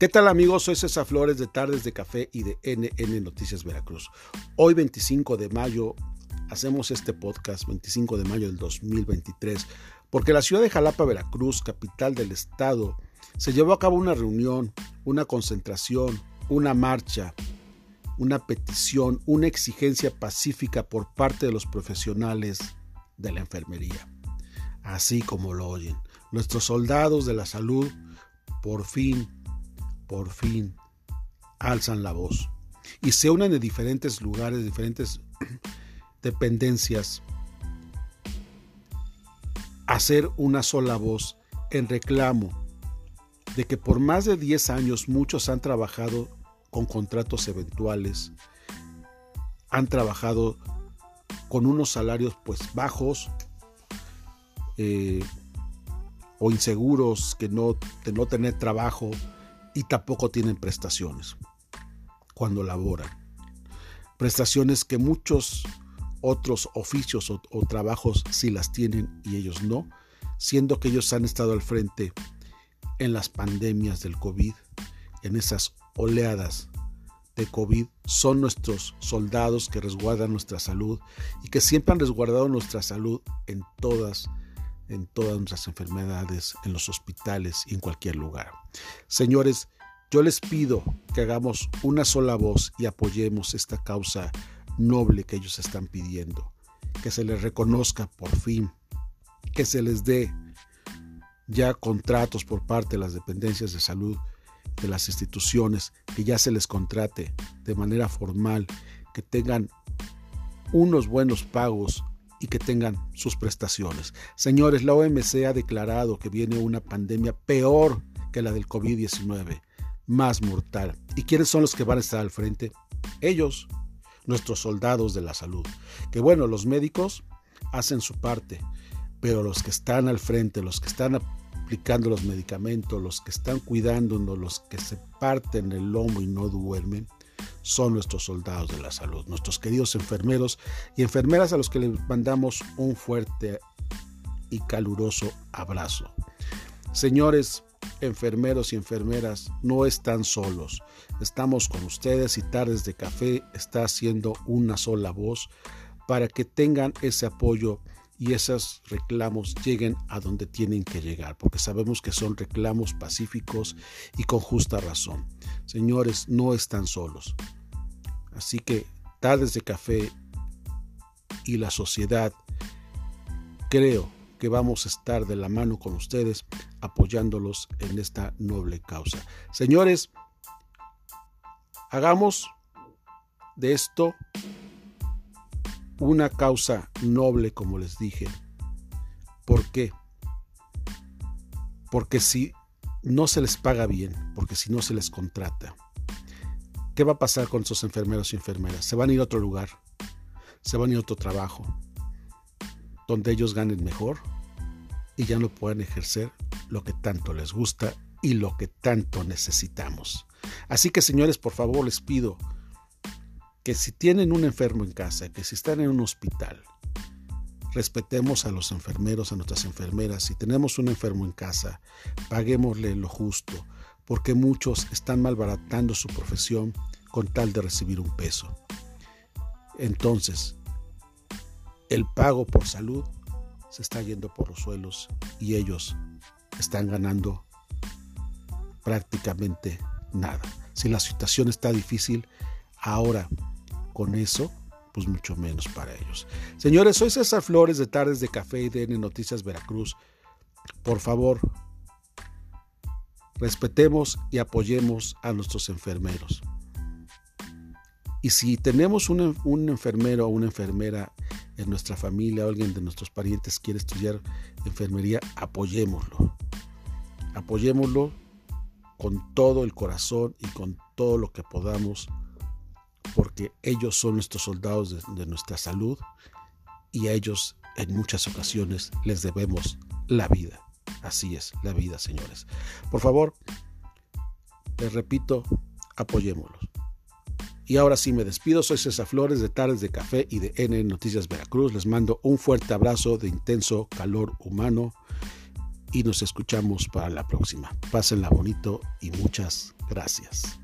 ¿Qué tal amigos? Soy César Flores de Tardes de Café y de NN Noticias Veracruz. Hoy 25 de mayo hacemos este podcast, 25 de mayo del 2023, porque la ciudad de Jalapa, Veracruz, capital del estado, se llevó a cabo una reunión, una concentración, una marcha, una petición, una exigencia pacífica por parte de los profesionales de la enfermería. Así como lo oyen, nuestros soldados de la salud por fin por fin alzan la voz y se unen en diferentes lugares, diferentes dependencias, hacer una sola voz en reclamo de que por más de 10 años muchos han trabajado con contratos eventuales, han trabajado con unos salarios pues bajos eh, o inseguros, que no, de no tener trabajo, y tampoco tienen prestaciones cuando laboran. Prestaciones que muchos otros oficios o, trabajos sí las tienen y ellos no, siendo que ellos han estado al frente en las pandemias del COVID, en esas oleadas de COVID, son nuestros soldados que resguardan nuestra salud y que siempre han resguardado nuestra salud en todas en todas nuestras enfermedades, en los hospitales y en cualquier lugar. Señores, yo les pido que hagamos una sola voz y apoyemos esta causa noble que ellos están pidiendo, que se les reconozca por fin, que se les dé ya contratos por parte de las dependencias de salud, de las instituciones, que ya se les contrate de manera formal, que tengan unos buenos pagos y que tengan sus prestaciones. Señores, la OMC ha declarado que viene una pandemia peor que la del COVID-19, más mortal. ¿Y quiénes son los que van a estar al frente? Ellos, nuestros soldados de la salud. Que bueno, los médicos hacen su parte, pero los que están al frente, los que están aplicando los medicamentos, los que están cuidándonos, los que se parten el lomo y no duermen, son nuestros soldados de la salud, nuestros queridos enfermeros y enfermeras a los que les mandamos un fuerte y caluroso abrazo. Señores enfermeros y enfermeras, no están solos. Estamos con ustedes y Tardes de Café está haciendo una sola voz para que tengan ese apoyo y esos reclamos lleguen a donde tienen que llegar, porque sabemos que son reclamos pacíficos y con justa razón. Señores, no están solos. Así que Tardes de Café y la sociedad, creo que vamos a estar de la mano con ustedes apoyándolos en esta noble causa. Señores, hagamos de esto una causa noble, como les dije. ¿Por qué? Porque si no se les paga bien, porque si no se les contrata, ¿qué va a pasar con esos enfermeros y enfermeras? Se van a ir a otro lugar, se van a ir a otro trabajo, donde ellos ganen mejor y ya no puedan ejercer lo que tanto les gusta y lo que tanto necesitamos. Así que señores, por favor les pido, que si tienen un enfermo en casa, que si están en un hospital, respetemos a los enfermeros, a nuestras enfermeras. Si tenemos un enfermo en casa, paguémosle lo justo, porque muchos están malbaratando su profesión con tal de recibir un peso. Entonces, el pago por salud se está yendo por los suelos y ellos están ganando prácticamente nada. Si la situación está difícil, ahora con eso, pues mucho menos para ellos. Señores, soy César Flores de Tardes de Café y DN Noticias Veracruz. Por favor, respetemos y apoyemos a nuestros enfermeros. Y si tenemos un, un, enfermero o una enfermera en nuestra familia, o alguien de nuestros parientes quiere estudiar enfermería, apoyémoslo. Apoyémoslo con todo el corazón y con todo lo que podamos porque ellos son nuestros soldados de, nuestra salud y a ellos en muchas ocasiones les debemos la vida. Así es, la vida, señores. Por favor, les repito, apoyémoslos. Y ahora sí me despido, soy César Flores de Tardes de Café y de N Noticias Veracruz. Les mando un fuerte abrazo de intenso calor humano y nos escuchamos para la próxima. Pásenla bonito y muchas gracias.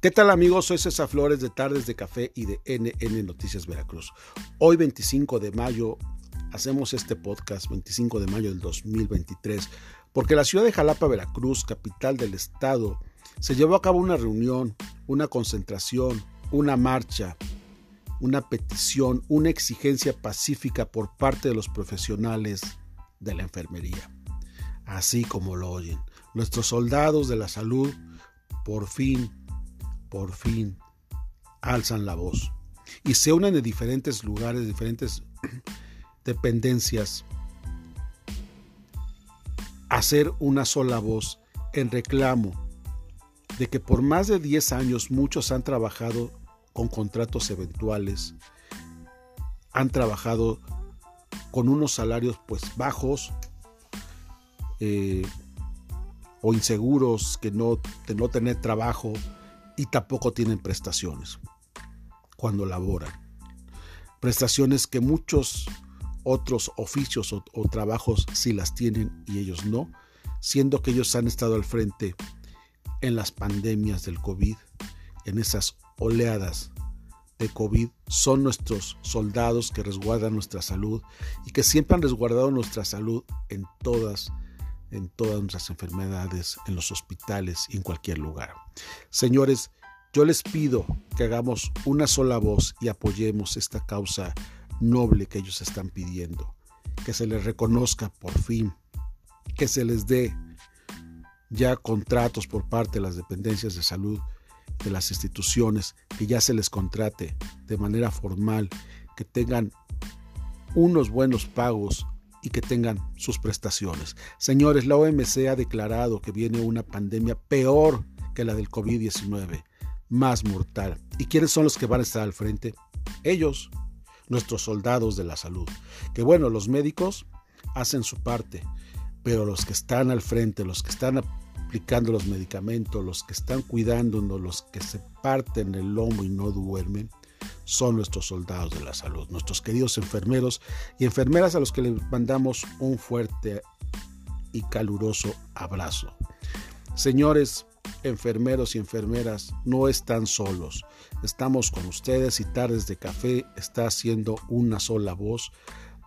¿Qué tal amigos? Soy César Flores de Tardes de Café y de NN Noticias Veracruz. Hoy 25 de mayo hacemos este podcast, 25 de mayo del 2023, porque la ciudad de Jalapa, Veracruz, capital del estado, se llevó a cabo una reunión, una concentración, una marcha, una petición, una exigencia pacífica por parte de los profesionales de la enfermería. Así como lo oyen, nuestros soldados de la salud por fin por fin alzan la voz y se unen de diferentes lugares, diferentes dependencias, a hacer una sola voz en reclamo de que por más de 10 años muchos han trabajado con contratos eventuales, han trabajado con unos salarios pues bajos eh, o inseguros, que no, de no tener trabajo, y tampoco tienen prestaciones cuando laboran. Prestaciones que muchos otros oficios o, trabajos sí las tienen y ellos no, siendo que ellos han estado al frente en las pandemias del COVID, en esas oleadas de COVID, son nuestros soldados que resguardan nuestra salud y que siempre han resguardado nuestra salud en todas en todas nuestras enfermedades, en los hospitales y en cualquier lugar. Señores, yo les pido que hagamos una sola voz y apoyemos esta causa noble que ellos están pidiendo, que se les reconozca por fin, que se les dé ya contratos por parte de las dependencias de salud, de las instituciones, que ya se les contrate de manera formal, que tengan unos buenos pagos y que tengan sus prestaciones. Señores, la OMC ha declarado que viene una pandemia peor que la del COVID-19, más mortal. ¿Y quiénes son los que van a estar al frente? Ellos, nuestros soldados de la salud. Que bueno, los médicos hacen su parte, pero los que están al frente, los que están aplicando los medicamentos, los que están cuidándonos, los que se parten el lomo y no duermen, son nuestros soldados de la salud, nuestros queridos enfermeros y enfermeras a los que les mandamos un fuerte y caluroso abrazo. Señores, enfermeros y enfermeras, no están solos. Estamos con ustedes y Tardes de Café está haciendo una sola voz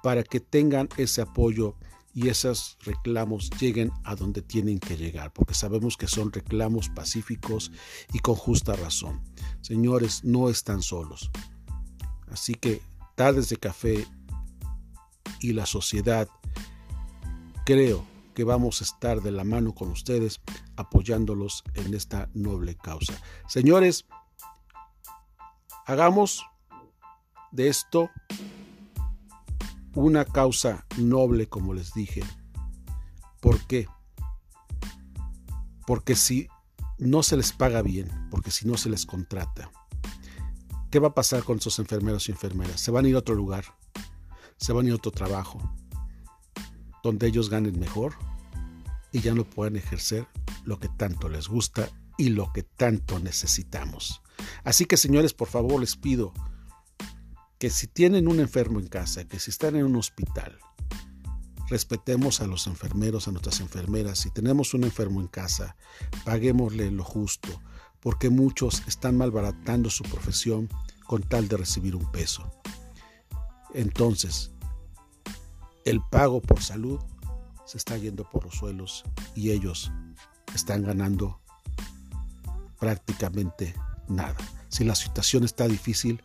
para que tengan ese apoyo y esos reclamos lleguen a donde tienen que llegar, porque sabemos que son reclamos pacíficos y con justa razón. Señores, no están solos. Así que Tardes de Café y la sociedad, creo que vamos a estar de la mano con ustedes apoyándolos en esta noble causa. Señores, hagamos de esto una causa noble, como les dije. ¿Por qué? Porque si no se les paga bien, porque si no se les contrata, ¿Qué va a pasar con esos enfermeros y enfermeras? Se van a ir a otro lugar, se van a ir a otro trabajo, donde ellos ganen mejor y ya no puedan ejercer lo que tanto les gusta y lo que tanto necesitamos. Así que señores, por favor les pido que si tienen un enfermo en casa, que si están en un hospital, respetemos a los enfermeros, a nuestras enfermeras. Si tenemos un enfermo en casa, paguémosle lo justo, porque muchos están malbaratando su profesión con tal de recibir un peso. Entonces, el pago por salud se está yendo por los suelos y ellos están ganando prácticamente nada. Si la situación está difícil,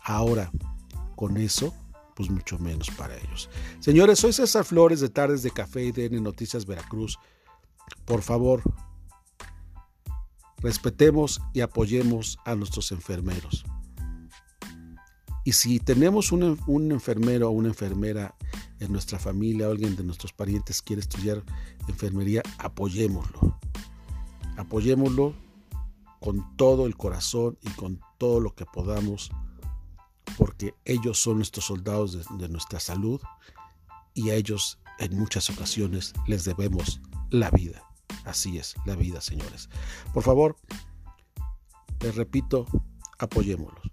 ahora con eso, pues mucho menos para ellos. Señores, soy César Flores de Tardes de Café y DN Noticias Veracruz. Por favor, respetemos y apoyemos a nuestros enfermeros. Y si tenemos un, enfermero o una enfermera en nuestra familia alguien de nuestros parientes quiere estudiar enfermería, apoyémoslo. Apoyémoslo con todo el corazón y con todo lo que podamos, porque ellos son nuestros soldados de nuestra salud y a ellos en muchas ocasiones les debemos la vida. Así es la vida, señores. Por favor, les repito, apoyémoslos.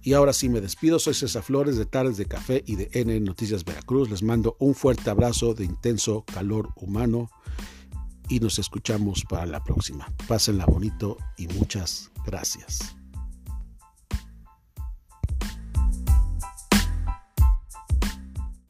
Y ahora sí me despido, soy César Flores de Tardes de Café y de N Noticias Veracruz. Les mando un fuerte abrazo de intenso calor humano y nos escuchamos para la próxima. Pásenla bonito y muchas gracias.